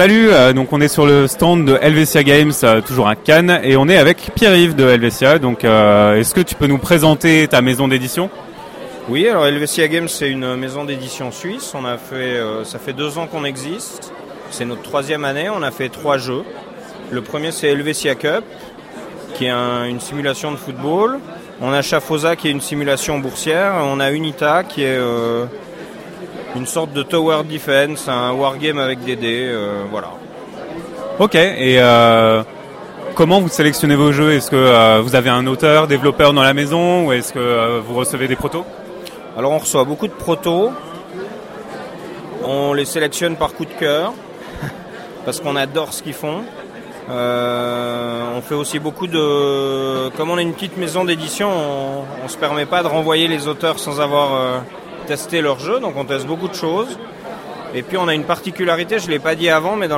Salut, euh, donc on est sur le stand de Helvetia Games, euh, toujours à Cannes, et on est avec Pierre-Yves de Helvetia. Donc, euh, est-ce que tu peux nous présenter ta maison d'édition? Oui, alors Helvetia Games, c'est une maison d'édition suisse. On a fait, ça fait deux ans qu'on existe. C'est notre troisième année. On a fait trois jeux. Le premier, c'est Helvetia Cup, qui est une simulation de football. On a Chafosa, qui est une simulation boursière. On a Unita, qui est une sorte de tower defense, un wargame avec des dés, euh, voilà. Ok, et euh, comment vous sélectionnez vos jeux? Est-ce que euh, vous avez un auteur, développeur dans la maison ou est-ce que vous recevez des protos? Alors on reçoit beaucoup de protos, on les sélectionne par coup de cœur, parce qu'on adore ce qu'ils font. on fait aussi beaucoup de... Comme on est une petite maison d'édition, on ne se permet pas de renvoyer les auteurs sans avoir tester leur jeu, donc on teste beaucoup de choses. Et puis on a une particularité, je ne l'ai pas dit avant, mais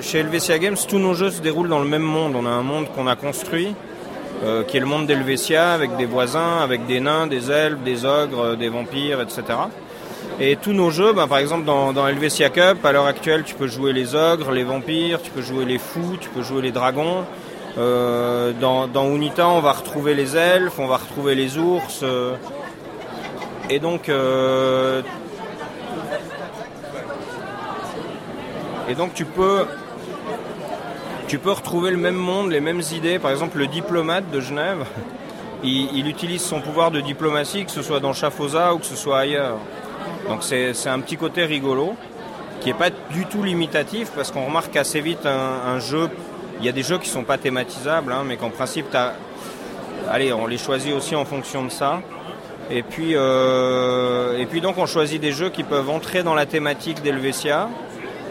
chez Helvetia Games, tous nos jeux se déroulent dans le même monde. On a un monde qu'on a construit, euh, qui est le monde d'Helvetia, avec des voisins, avec des nains, des elfes, des ogres, des vampires, etc. Et tous nos jeux, ben, par exemple dans, dans Helvetia Cup, à l'heure actuelle, tu peux jouer les ogres, les vampires, tu peux jouer les fous, tu peux jouer les dragons. Euh, dans, dans, Unita, on va retrouver les elfes, on va retrouver les ours. Euh, et donc, euh, et donc tu peux, tu peux retrouver le même monde, les mêmes idées. Par exemple, le diplomate de Genève, il, utilise son pouvoir de diplomatie, que ce soit dans Chafosa ou que ce soit ailleurs. Donc c'est un petit côté rigolo, qui n'est pas du tout limitatif, parce qu'on remarque assez vite un, jeu. Il y a des jeux qui ne sont pas thématisables, hein, mais qu'en principe, allez, on les choisit aussi en fonction de ça. Et puis, euh, et puis donc on choisit des jeux qui peuvent entrer dans la thématique d'Helvetia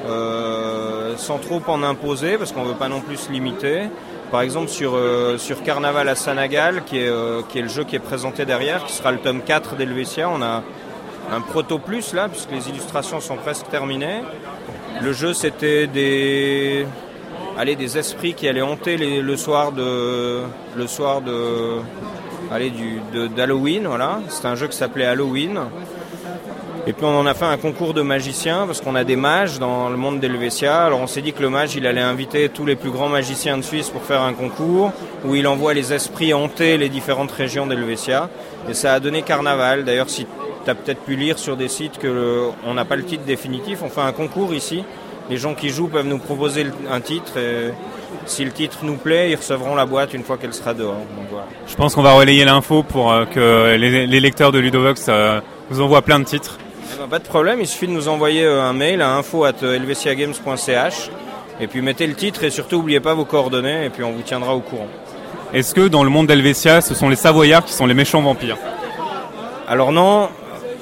euh, sans trop en imposer parce qu'on ne veut pas non plus se limiter. Par exemple sur, euh, sur Carnaval à Sanagal, qui est, qui est le jeu qui est présenté derrière, qui sera le tome 4 d'Helvetia, on a un proto plus là, puisque les illustrations sont presque terminées. Le jeu c'était des, des esprits qui allaient hanter le soir de, le soir de, allez, d'Halloween, voilà. C'est un jeu qui s'appelait Halloween. Et puis on en a fait un concours de magiciens parce qu'on a des mages dans le monde d'Helvetia. Alors on s'est dit que le mage il allait inviter tous les plus grands magiciens de Suisse pour faire un concours où il envoie les esprits hanter les différentes régions d'Helvetia. Et ça a donné carnaval. D'ailleurs si tu as peut-être pu lire sur des sites que n'a pas le titre définitif, on fait un concours ici. Les gens qui jouent peuvent nous proposer un titre si le titre nous plaît, ils recevront la boîte une fois qu'elle sera dehors. Je pense qu'on va relayer l'info pour euh, que les, lecteurs de Ludovox euh, vous envoient plein de titres. Eh ben, pas de problème, il suffit de nous envoyer euh, un mail à info.helvetiagames.ch et puis mettez le titre et surtout n'oubliez pas vos coordonnées et puis on vous tiendra au courant. Est-ce que dans le monde d'Helvetia, ce sont les Savoyards qui sont les méchants vampires? Alors non,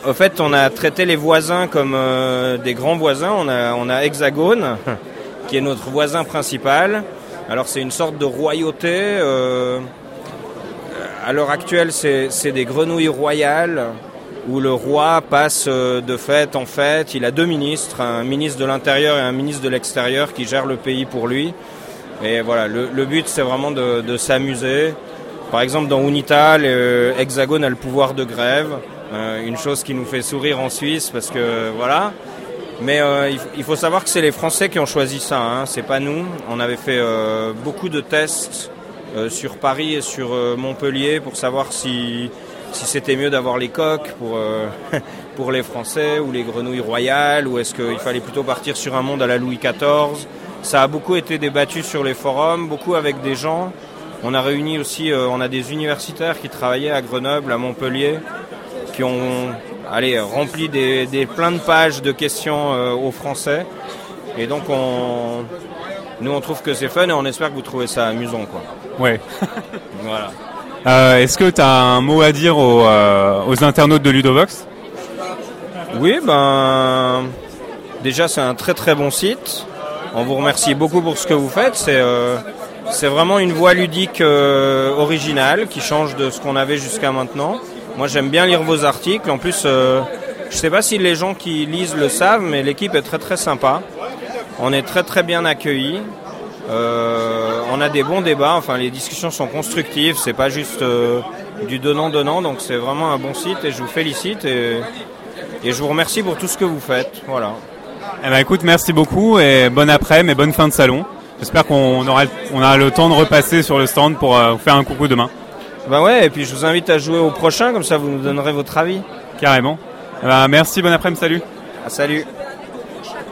au fait on a traité les voisins comme des grands voisins, on a, on a Hexagone qui est notre voisin principal alors c'est une sorte de royauté. Euh, à l'heure actuelle, c'est des grenouilles royales où le roi passe euh, de fête en fête. Il a deux ministres, un ministre de l'Intérieur et un ministre de l'Extérieur qui gèrent le pays pour lui. Et voilà, le, but c'est vraiment de, s'amuser. Par exemple, dans Unita, l'Hexagone a le pouvoir de grève, euh, une chose qui nous fait sourire en Suisse parce que voilà. Mais euh, il, faut savoir que c'est les Français qui ont choisi ça, hein, c'est pas nous. On avait fait euh, beaucoup de tests euh, sur Paris et sur Montpellier pour savoir si, si c'était mieux d'avoir les coques pour, pour les Français ou les grenouilles royales ou est-ce qu'il fallait plutôt partir sur un monde à la Louis XIV. Ça a beaucoup été débattu sur les forums, beaucoup avec des gens. On a réuni aussi, on a des universitaires qui travaillaient à Grenoble, à Montpellier, qui ont allez, rempli des, des, plein de pages de questions euh, aux Français. Et donc, on, nous, on trouve que c'est fun et on espère que vous trouvez ça amusant. Quoi. Ouais. voilà. Euh, Est-ce que tu as un mot à dire aux, euh, aux internautes de Ludovox? Oui, ben. Déjà, c'est un très très bon site. On vous remercie beaucoup pour ce que vous faites. C'est c'est vraiment une voie ludique originale qui change de ce qu'on avait jusqu'à maintenant. Moi, j'aime bien lire vos articles. En plus, euh, je ne sais pas si les gens qui lisent le savent, mais l'équipe est très très sympa. On est très très bien accueillis. Euh, on a des bons débats. Enfin, les discussions sont constructives. C'est pas juste euh, du donnant donnant. Donc, c'est vraiment un bon site et je vous félicite et, je vous remercie pour tout ce que vous faites. Voilà. Eh ben écoute, merci beaucoup et bonne après-midi et bonne fin de salon. J'espère qu'on aura, on a le temps de repasser sur le stand pour vous faire un coucou demain. Bah ouais, et puis je vous invite à jouer au prochain, comme ça vous nous donnerez votre avis. Carrément. Ben, merci, bon après-midi, salut. Ah, salut.